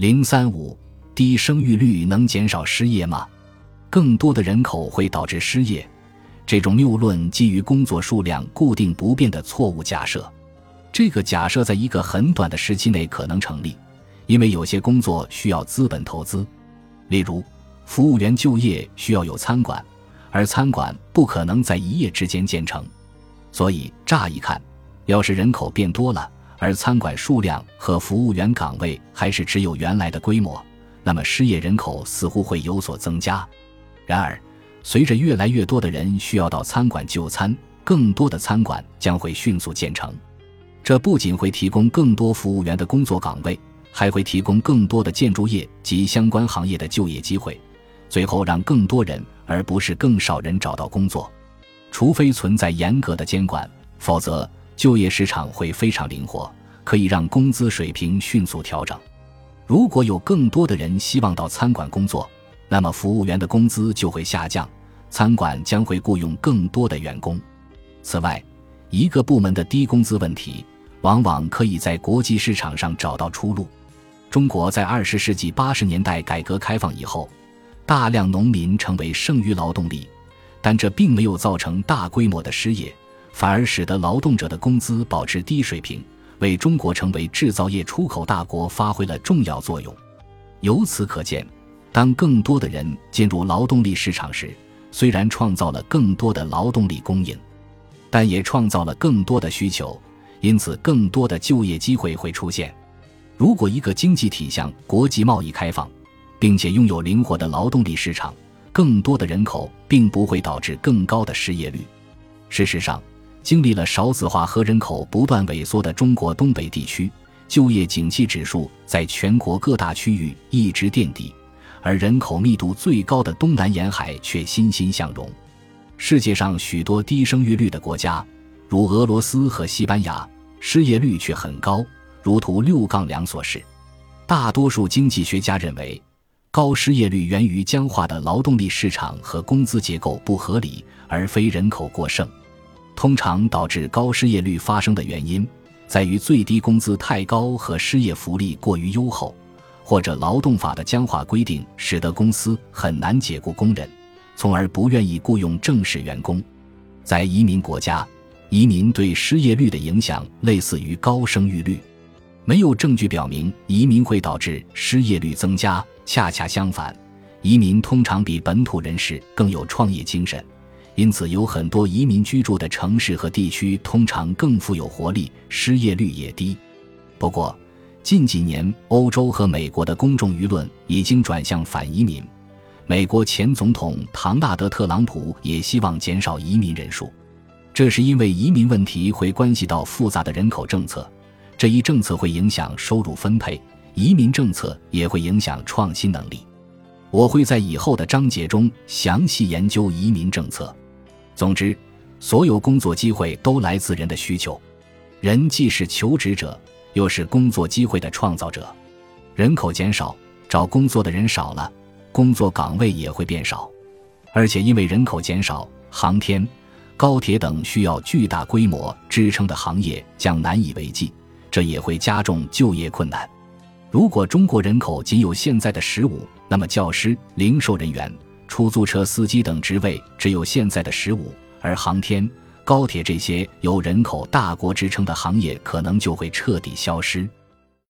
零三五，低生育率能减少失业吗？更多的人口会导致失业，这种谬论基于工作数量固定不变的错误假设。这个假设在一个很短的时期内可能成立，因为有些工作需要资本投资，例如服务员就业需要有餐馆，而餐馆不可能在一夜之间建成。所以乍一看，要是人口变多了，而餐馆数量和服务员岗位还是只有原来的规模，那么失业人口似乎会有所增加。然而，随着越来越多的人需要到餐馆就餐，更多的餐馆将会迅速建成。这不仅会提供更多服务员的工作岗位，还会提供更多的建筑业及相关行业的就业机会，最后让更多人而不是更少人找到工作。除非存在严格的监管，否则。就业市场会非常灵活，可以让工资水平迅速调整。如果有更多的人希望到餐馆工作，那么服务员的工资就会下降，餐馆将会雇佣更多的员工。此外，一个部门的低工资问题往往可以在国际市场上找到出路。中国在二十世纪八十年代改革开放以后，大量农民成为剩余劳动力，但这并没有造成大规模的失业。反而使得劳动者的工资保持低水平，为中国成为制造业出口大国发挥了重要作用。由此可见，当更多的人进入劳动力市场时，虽然创造了更多的劳动力供应，但也创造了更多的需求，因此更多的就业机会会出现。如果一个经济体向国际贸易开放，并且拥有灵活的劳动力市场，更多的人口并不会导致更高的失业率。事实上，经历了少子化和人口不断萎缩的中国东北地区，就业景气指数在全国各大区域一直垫底，而人口密度最高的东南沿海却欣欣向荣。世界上许多低生育率的国家，如俄罗斯和西班牙，失业率却很高，如图六杠两所示。大多数经济学家认为，高失业率源于僵化的劳动力市场和工资结构不合理，而非人口过剩。通常导致高失业率发生的原因，在于最低工资太高和失业福利过于优厚，或者劳动法的僵化规定使得公司很难解雇工人，从而不愿意雇佣正式员工。在移民国家，移民对失业率的影响类似于高生育率，没有证据表明移民会导致失业率增加，恰恰相反，移民通常比本土人士更有创业精神。因此，有很多移民居住的城市和地区通常更富有活力，失业率也低。不过，近几年欧洲和美国的公众舆论已经转向反移民。美国前总统唐纳德·特朗普也希望减少移民人数，这是因为移民问题会关系到复杂的人口政策，这一政策会影响收入分配，移民政策也会影响创新能力。我会在以后的章节中详细研究移民政策。总之，所有工作机会都来自人的需求。人既是求职者，又是工作机会的创造者。人口减少，找工作的人少了，工作岗位也会变少。而且，因为人口减少，航天、高铁等需要巨大规模支撑的行业将难以为继，这也会加重就业困难。如果中国人口仅有现在的十五，那么教师、零售人员。出租车司机等职位只有现在的十五，而航天、高铁这些由人口大国支撑的行业可能就会彻底消失。